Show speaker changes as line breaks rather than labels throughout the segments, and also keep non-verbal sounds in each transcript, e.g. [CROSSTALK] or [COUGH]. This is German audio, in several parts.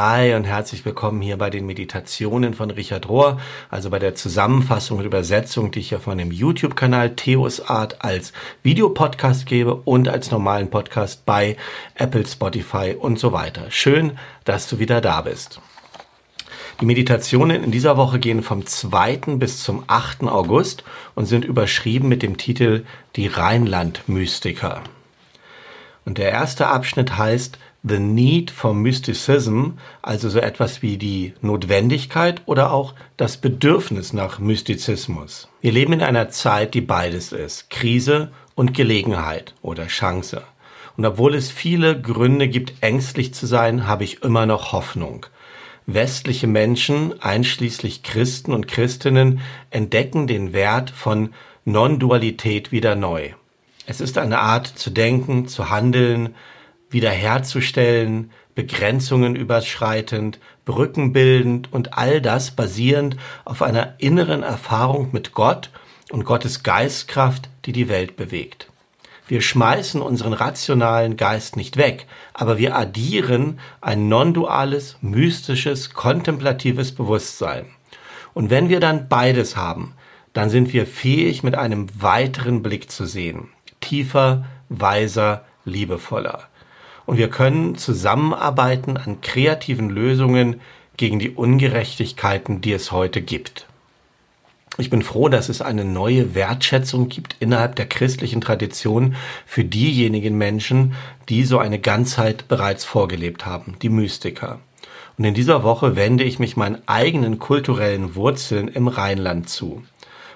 Hi und herzlich willkommen hier bei den Meditationen von Richard Rohr, also bei der Zusammenfassung und Übersetzung, die ich auf meinem YouTube-Kanal Theos Art als Videopodcast gebe und als normalen Podcast bei Apple, Spotify und so weiter. Schön, dass du wieder da bist. Die Meditationen in dieser Woche gehen vom 2. bis zum 8. August und sind überschrieben mit dem Titel Die Rheinland-Mystiker. Und der erste Abschnitt heißt The Need for Mysticism, also so etwas wie die Notwendigkeit oder auch das Bedürfnis nach Mystizismus. Wir leben in einer Zeit, die beides ist, Krise und Gelegenheit oder Chance. Und obwohl es viele Gründe gibt, ängstlich zu sein, habe ich immer noch Hoffnung. Westliche Menschen, einschließlich Christen und Christinnen, entdecken den Wert von Non-Dualität wieder neu. Es ist eine Art zu denken, zu handeln, wiederherzustellen, Begrenzungen überschreitend, Brücken bildend und all das basierend auf einer inneren Erfahrung mit Gott und Gottes Geistkraft, die die Welt bewegt. Wir schmeißen unseren rationalen Geist nicht weg, aber wir addieren ein non-duales, mystisches, kontemplatives Bewusstsein. Und wenn wir dann beides haben, dann sind wir fähig, mit einem weiteren Blick zu sehen. Tiefer, weiser, liebevoller und wir können zusammenarbeiten an kreativen Lösungen gegen die Ungerechtigkeiten, die es heute gibt. Ich bin froh, dass es eine neue Wertschätzung gibt innerhalb der christlichen Tradition für diejenigen Menschen, die so eine Ganzheit bereits vorgelebt haben, die Mystiker. Und in dieser Woche wende ich mich meinen eigenen kulturellen Wurzeln im Rheinland zu.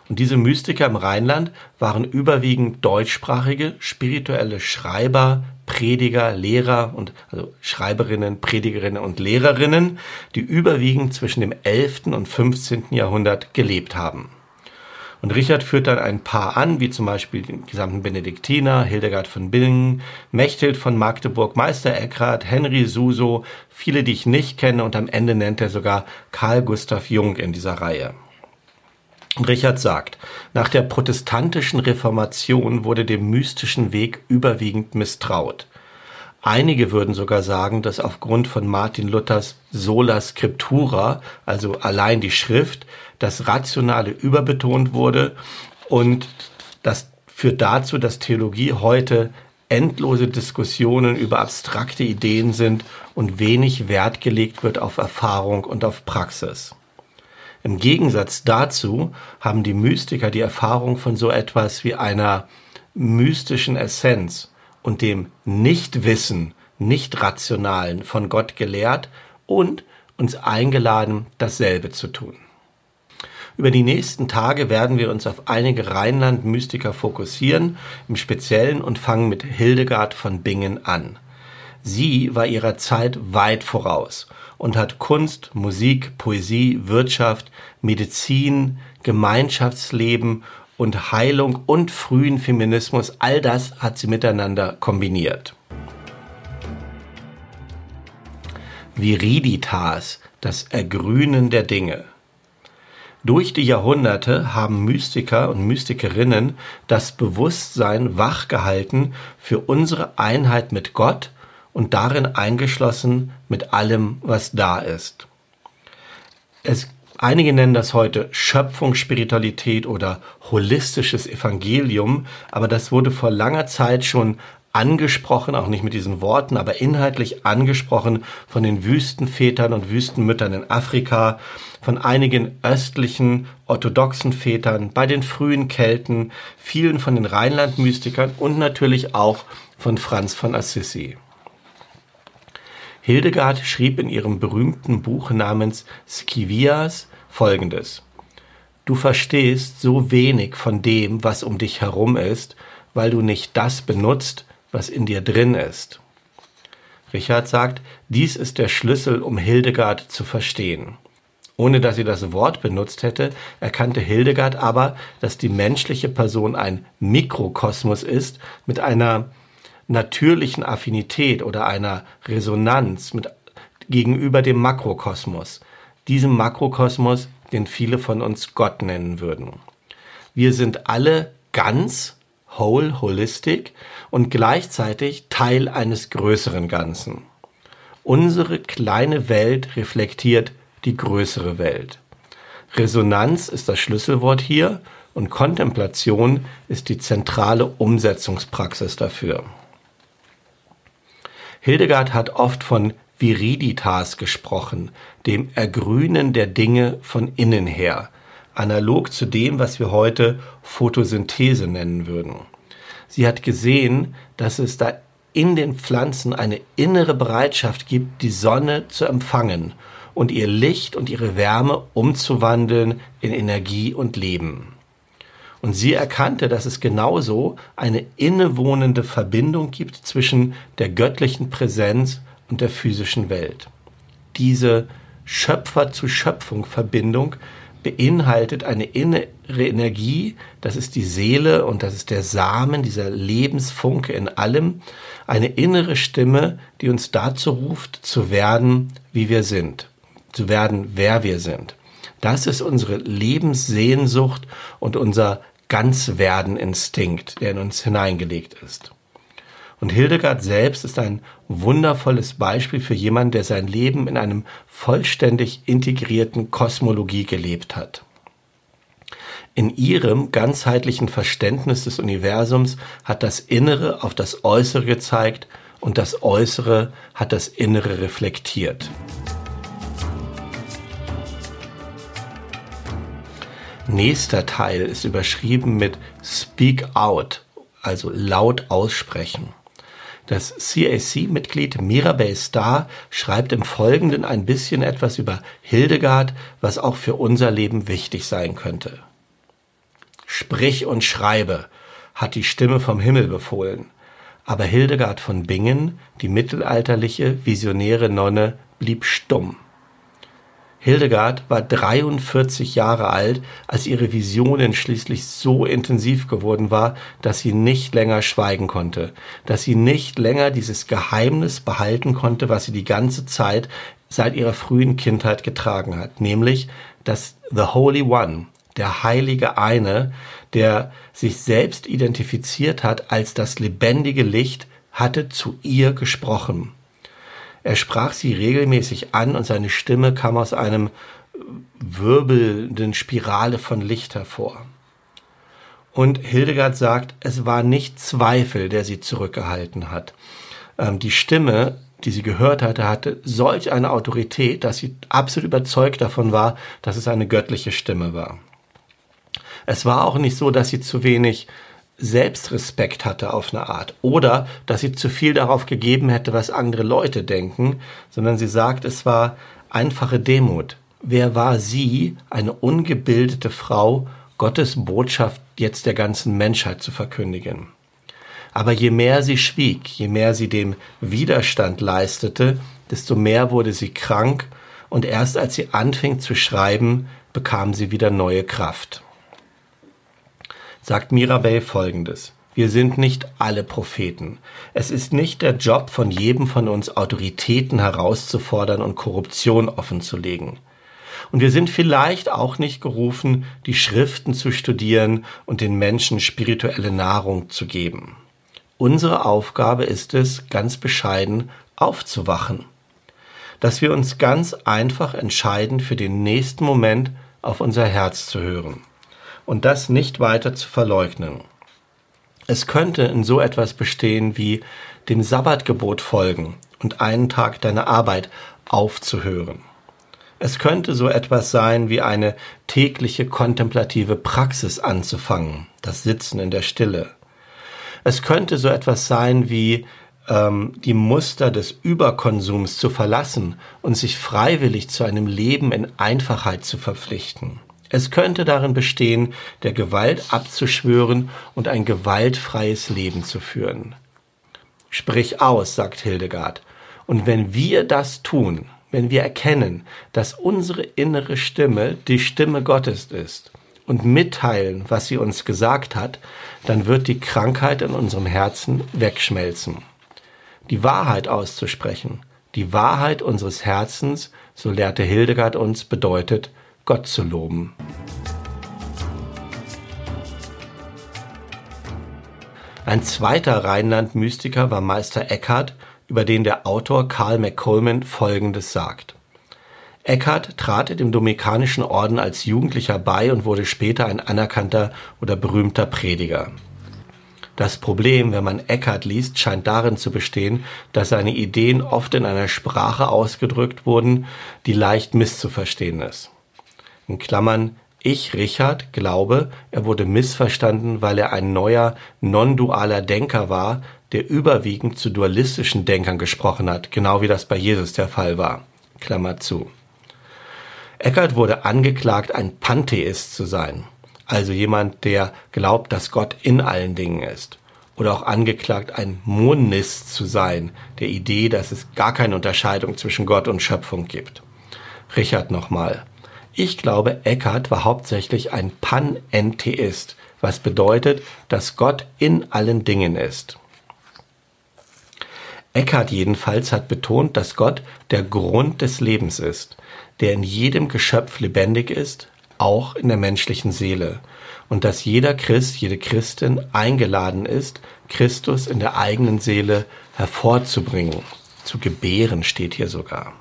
Und diese Mystiker im Rheinland waren überwiegend deutschsprachige, spirituelle Schreiber, Prediger, Lehrer und also Schreiberinnen, Predigerinnen und Lehrerinnen, die überwiegend zwischen dem 11. und 15. Jahrhundert gelebt haben. Und Richard führt dann ein paar an, wie zum Beispiel den gesamten Benediktiner, Hildegard von Bingen, Mechthild von Magdeburg, Meister Eckhart, Henry Suso, viele, die ich nicht kenne und am Ende nennt er sogar Karl Gustav Jung in dieser Reihe. Richard sagt, nach der protestantischen Reformation wurde dem mystischen Weg überwiegend misstraut. Einige würden sogar sagen, dass aufgrund von Martin Luthers sola scriptura, also allein die Schrift, das Rationale überbetont wurde und das führt dazu, dass Theologie heute endlose Diskussionen über abstrakte Ideen sind und wenig Wert gelegt wird auf Erfahrung und auf Praxis. Im Gegensatz dazu haben die Mystiker die Erfahrung von so etwas wie einer mystischen Essenz und dem Nichtwissen, Nicht-Rationalen von Gott gelehrt und uns eingeladen, dasselbe zu tun. Über die nächsten Tage werden wir uns auf einige Rheinland-Mystiker fokussieren, im Speziellen und fangen mit Hildegard von Bingen an. Sie war ihrer Zeit weit voraus und hat Kunst, Musik, Poesie, Wirtschaft, Medizin, Gemeinschaftsleben und Heilung und frühen Feminismus, all das hat sie miteinander kombiniert. Viriditas, das Ergrünen der Dinge. Durch die Jahrhunderte haben Mystiker und Mystikerinnen das Bewusstsein wachgehalten für unsere Einheit mit Gott und darin eingeschlossen mit allem, was da ist. Es, einige nennen das heute Schöpfungsspiritualität oder holistisches Evangelium, aber das wurde vor langer Zeit schon angesprochen, auch nicht mit diesen Worten, aber inhaltlich angesprochen von den Wüstenvätern und Wüstenmüttern in Afrika, von einigen östlichen orthodoxen Vätern, bei den frühen Kelten, vielen von den Rheinlandmystikern und natürlich auch von Franz von Assisi. Hildegard schrieb in ihrem berühmten Buch namens Scivias folgendes. Du verstehst so wenig von dem, was um dich herum ist, weil du nicht das benutzt, was in dir drin ist. Richard sagt, dies ist der Schlüssel, um Hildegard zu verstehen. Ohne dass sie das Wort benutzt hätte, erkannte Hildegard aber, dass die menschliche Person ein Mikrokosmos ist mit einer natürlichen Affinität oder einer Resonanz mit, gegenüber dem Makrokosmos. Diesem Makrokosmos, den viele von uns Gott nennen würden. Wir sind alle ganz, whole, holistic und gleichzeitig Teil eines größeren Ganzen. Unsere kleine Welt reflektiert die größere Welt. Resonanz ist das Schlüsselwort hier und Kontemplation ist die zentrale Umsetzungspraxis dafür. Hildegard hat oft von Viriditas gesprochen, dem Ergrünen der Dinge von innen her, analog zu dem, was wir heute Photosynthese nennen würden. Sie hat gesehen, dass es da in den Pflanzen eine innere Bereitschaft gibt, die Sonne zu empfangen und ihr Licht und ihre Wärme umzuwandeln in Energie und Leben. Und sie erkannte, dass es genauso eine innewohnende Verbindung gibt zwischen der göttlichen Präsenz und der physischen Welt. Diese Schöpfer zu Schöpfung Verbindung beinhaltet eine innere Energie, das ist die Seele und das ist der Samen, dieser Lebensfunke in allem, eine innere Stimme, die uns dazu ruft, zu werden, wie wir sind, zu werden, wer wir sind. Das ist unsere Lebenssehnsucht und unser Ganzwerden-Instinkt, der in uns hineingelegt ist. Und Hildegard selbst ist ein wundervolles Beispiel für jemanden, der sein Leben in einem vollständig integrierten Kosmologie gelebt hat. In ihrem ganzheitlichen Verständnis des Universums hat das Innere auf das Äußere gezeigt und das Äußere hat das Innere reflektiert. Nächster Teil ist überschrieben mit Speak Out, also laut aussprechen. Das CAC-Mitglied Mirabel Starr schreibt im Folgenden ein bisschen etwas über Hildegard, was auch für unser Leben wichtig sein könnte. Sprich und schreibe, hat die Stimme vom Himmel befohlen. Aber Hildegard von Bingen, die mittelalterliche, visionäre Nonne, blieb stumm. Hildegard war 43 Jahre alt, als ihre Visionen schließlich so intensiv geworden war, dass sie nicht länger schweigen konnte, dass sie nicht länger dieses Geheimnis behalten konnte, was sie die ganze Zeit seit ihrer frühen Kindheit getragen hat, nämlich, dass The Holy One, der heilige eine, der sich selbst identifiziert hat als das lebendige Licht, hatte zu ihr gesprochen. Er sprach sie regelmäßig an und seine Stimme kam aus einem wirbelnden Spirale von Licht hervor. Und Hildegard sagt, es war nicht Zweifel, der sie zurückgehalten hat. Ähm, die Stimme, die sie gehört hatte, hatte solch eine Autorität, dass sie absolut überzeugt davon war, dass es eine göttliche Stimme war. Es war auch nicht so, dass sie zu wenig Selbstrespekt hatte auf eine Art oder dass sie zu viel darauf gegeben hätte, was andere Leute denken, sondern sie sagt, es war einfache Demut. Wer war sie, eine ungebildete Frau, Gottes Botschaft jetzt der ganzen Menschheit zu verkündigen? Aber je mehr sie schwieg, je mehr sie dem Widerstand leistete, desto mehr wurde sie krank und erst als sie anfing zu schreiben, bekam sie wieder neue Kraft sagt Mirabel folgendes. Wir sind nicht alle Propheten. Es ist nicht der Job von jedem von uns, Autoritäten herauszufordern und Korruption offenzulegen. Und wir sind vielleicht auch nicht gerufen, die Schriften zu studieren und den Menschen spirituelle Nahrung zu geben. Unsere Aufgabe ist es, ganz bescheiden aufzuwachen. Dass wir uns ganz einfach entscheiden, für den nächsten Moment auf unser Herz zu hören und das nicht weiter zu verleugnen. Es könnte in so etwas bestehen wie dem Sabbatgebot folgen und einen Tag deine Arbeit aufzuhören. Es könnte so etwas sein wie eine tägliche kontemplative Praxis anzufangen, das Sitzen in der Stille. Es könnte so etwas sein wie ähm, die Muster des Überkonsums zu verlassen und sich freiwillig zu einem Leben in Einfachheit zu verpflichten. Es könnte darin bestehen, der Gewalt abzuschwören und ein gewaltfreies Leben zu führen. Sprich aus, sagt Hildegard. Und wenn wir das tun, wenn wir erkennen, dass unsere innere Stimme die Stimme Gottes ist und mitteilen, was sie uns gesagt hat, dann wird die Krankheit in unserem Herzen wegschmelzen. Die Wahrheit auszusprechen, die Wahrheit unseres Herzens, so lehrte Hildegard uns, bedeutet, Gott zu loben. Ein zweiter Rheinland-Mystiker war Meister Eckhart, über den der Autor Carl McColman Folgendes sagt. Eckhart trat dem Dominikanischen Orden als Jugendlicher bei und wurde später ein anerkannter oder berühmter Prediger. Das Problem, wenn man Eckhart liest, scheint darin zu bestehen, dass seine Ideen oft in einer Sprache ausgedrückt wurden, die leicht misszuverstehen ist. In Klammern, ich, Richard, glaube, er wurde missverstanden, weil er ein neuer, non-dualer Denker war, der überwiegend zu dualistischen Denkern gesprochen hat, genau wie das bei Jesus der Fall war. Klammer zu. Eckhart wurde angeklagt, ein Pantheist zu sein also jemand, der glaubt, dass Gott in allen Dingen ist. Oder auch angeklagt, ein Monist zu sein, der Idee, dass es gar keine Unterscheidung zwischen Gott und Schöpfung gibt. Richard nochmal. Ich glaube, Eckhart war hauptsächlich ein Panentheist, was bedeutet, dass Gott in allen Dingen ist. Eckhart jedenfalls hat betont, dass Gott der Grund des Lebens ist, der in jedem Geschöpf lebendig ist, auch in der menschlichen Seele und dass jeder Christ, jede Christin eingeladen ist, Christus in der eigenen Seele hervorzubringen. Zu gebären steht hier sogar.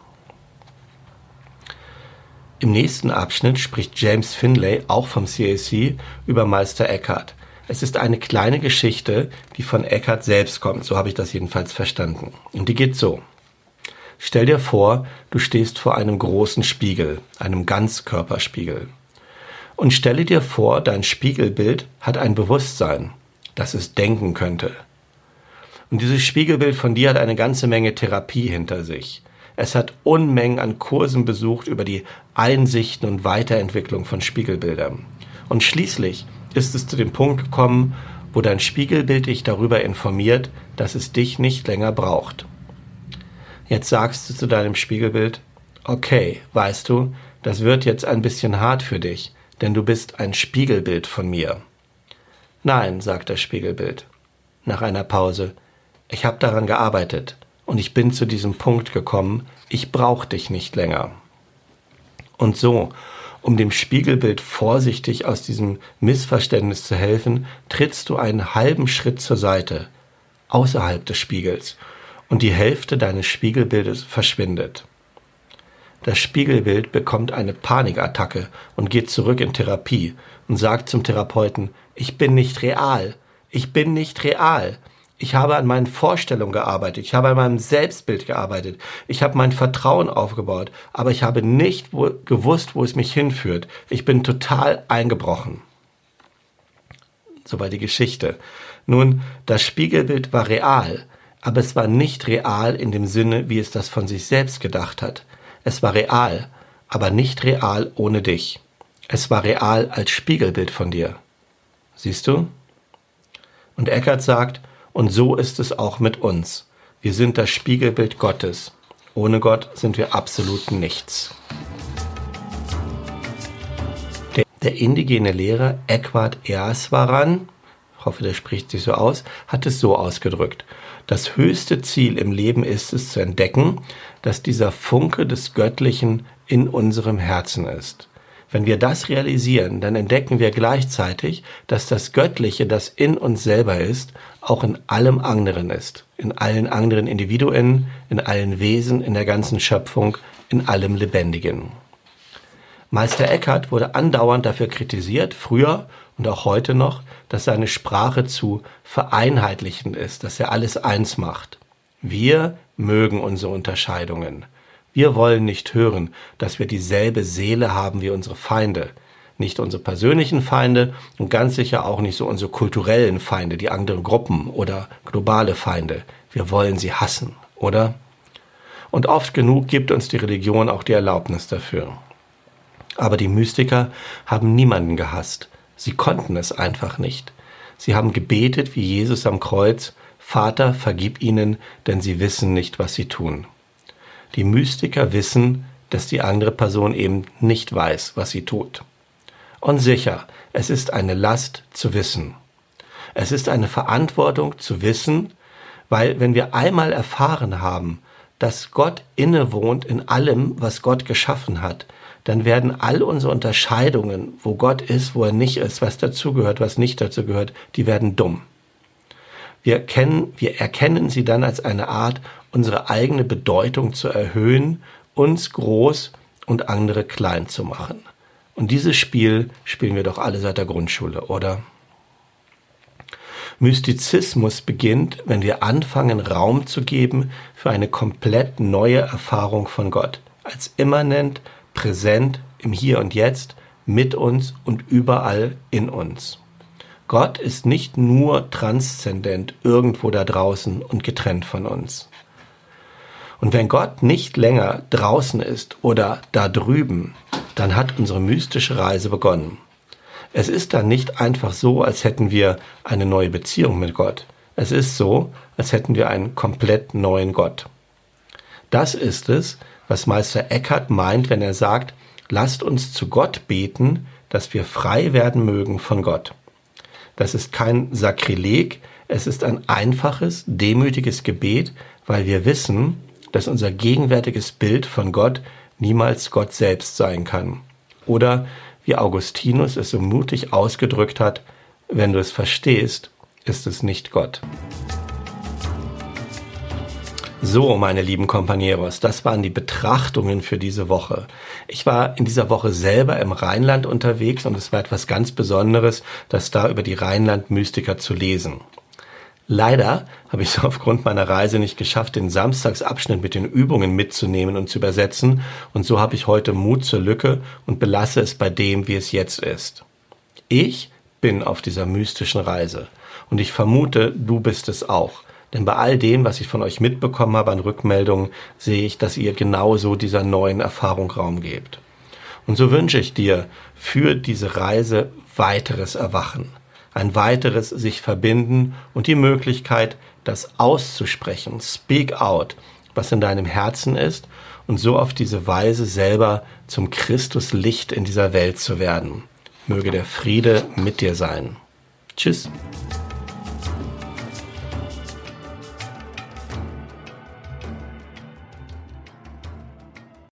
Im nächsten Abschnitt spricht James Finlay, auch vom CAC, über Meister Eckhart. Es ist eine kleine Geschichte, die von Eckhart selbst kommt, so habe ich das jedenfalls verstanden. Und die geht so. Stell dir vor, du stehst vor einem großen Spiegel, einem Ganzkörperspiegel. Und stelle dir vor, dein Spiegelbild hat ein Bewusstsein, das es denken könnte. Und dieses Spiegelbild von dir hat eine ganze Menge Therapie hinter sich. Es hat Unmengen an Kursen besucht über die Einsichten und Weiterentwicklung von Spiegelbildern. Und schließlich ist es zu dem Punkt gekommen, wo dein Spiegelbild dich darüber informiert, dass es dich nicht länger braucht. Jetzt sagst du zu deinem Spiegelbild, okay, weißt du, das wird jetzt ein bisschen hart für dich, denn du bist ein Spiegelbild von mir. Nein, sagt das Spiegelbild. Nach einer Pause. Ich habe daran gearbeitet und ich bin zu diesem Punkt gekommen, ich brauche dich nicht länger. Und so, um dem Spiegelbild vorsichtig aus diesem Missverständnis zu helfen, trittst du einen halben Schritt zur Seite, außerhalb des Spiegels, und die Hälfte deines Spiegelbildes verschwindet. Das Spiegelbild bekommt eine Panikattacke und geht zurück in Therapie und sagt zum Therapeuten, ich bin nicht real, ich bin nicht real. Ich habe an meinen Vorstellungen gearbeitet, ich habe an meinem Selbstbild gearbeitet, ich habe mein Vertrauen aufgebaut, aber ich habe nicht wo, gewusst, wo es mich hinführt. Ich bin total eingebrochen. Soweit die Geschichte. Nun, das Spiegelbild war real, aber es war nicht real in dem Sinne, wie es das von sich selbst gedacht hat. Es war real, aber nicht real ohne dich. Es war real als Spiegelbild von dir. Siehst du? Und Eckert sagt, und so ist es auch mit uns. Wir sind das Spiegelbild Gottes. Ohne Gott sind wir absolut nichts. Der, indigene Lehrer Eckwart Easwaran, ich hoffe, der spricht sich so aus, hat es so ausgedrückt. Das höchste Ziel im Leben ist es zu entdecken, dass dieser Funke des Göttlichen in unserem Herzen ist. Wenn wir das realisieren, dann entdecken wir gleichzeitig, dass das Göttliche, das in uns selber ist, auch in allem anderen ist. In allen anderen Individuen, in allen Wesen, in der ganzen Schöpfung, in allem Lebendigen. Meister Eckhart wurde andauernd dafür kritisiert, früher und auch heute noch, dass seine Sprache zu vereinheitlichend ist, dass er alles eins macht. Wir mögen unsere Unterscheidungen. Wir wollen nicht hören, dass wir dieselbe Seele haben wie unsere Feinde. Nicht unsere persönlichen Feinde und ganz sicher auch nicht so unsere kulturellen Feinde, die anderen Gruppen oder globale Feinde. Wir wollen sie hassen, oder? Und oft genug gibt uns die Religion auch die Erlaubnis dafür. Aber die Mystiker haben niemanden gehasst. Sie konnten es einfach nicht. Sie haben gebetet wie Jesus am Kreuz, Vater, vergib ihnen, denn sie wissen nicht, was sie tun. Die Mystiker wissen, dass die andere Person eben nicht weiß, was sie tut. Und sicher, es ist eine Last zu wissen. Es ist eine Verantwortung zu wissen, weil wenn wir einmal erfahren haben, dass Gott innewohnt in allem, was Gott geschaffen hat, dann werden all unsere Unterscheidungen, wo Gott ist, wo er nicht ist, was dazugehört, was nicht dazugehört, die werden dumm. Wir, kennen, wir erkennen sie dann als eine Art, unsere eigene Bedeutung zu erhöhen, uns groß und andere klein zu machen. Und dieses Spiel spielen wir doch alle seit der Grundschule, oder? Mystizismus beginnt, wenn wir anfangen, Raum zu geben für eine komplett neue Erfahrung von Gott, als immanent, präsent, im Hier und Jetzt, mit uns und überall in uns. Gott ist nicht nur transzendent irgendwo da draußen und getrennt von uns. Und wenn Gott nicht länger draußen ist oder da drüben, dann hat unsere mystische Reise begonnen. Es ist dann nicht einfach so, als hätten wir eine neue Beziehung mit Gott. Es ist so, als hätten wir einen komplett neuen Gott. Das ist es, was Meister Eckhart meint, wenn er sagt, lasst uns zu Gott beten, dass wir frei werden mögen von Gott. Das ist kein Sakrileg, es ist ein einfaches, demütiges Gebet, weil wir wissen, dass unser gegenwärtiges Bild von Gott niemals Gott selbst sein kann. Oder wie Augustinus es so mutig ausgedrückt hat, wenn du es verstehst, ist es nicht Gott. So, meine lieben Companeros, das waren die Betrachtungen für diese Woche. Ich war in dieser Woche selber im Rheinland unterwegs und es war etwas ganz Besonderes, das da über die Rheinland-Mystiker zu lesen. Leider habe ich es [LAUGHS] aufgrund meiner Reise nicht geschafft, den Samstagsabschnitt mit den Übungen mitzunehmen und zu übersetzen, und so habe ich heute Mut zur Lücke und belasse es bei dem, wie es jetzt ist. Ich bin auf dieser mystischen Reise, und ich vermute, du bist es auch. Denn bei all dem, was ich von euch mitbekommen habe an Rückmeldungen, sehe ich, dass ihr genauso dieser neuen Erfahrung Raum gebt. Und so wünsche ich dir für diese Reise weiteres Erwachen ein weiteres sich verbinden und die Möglichkeit, das auszusprechen, speak out, was in deinem Herzen ist und so auf diese Weise selber zum Christuslicht in dieser Welt zu werden. Möge der Friede mit dir sein. Tschüss.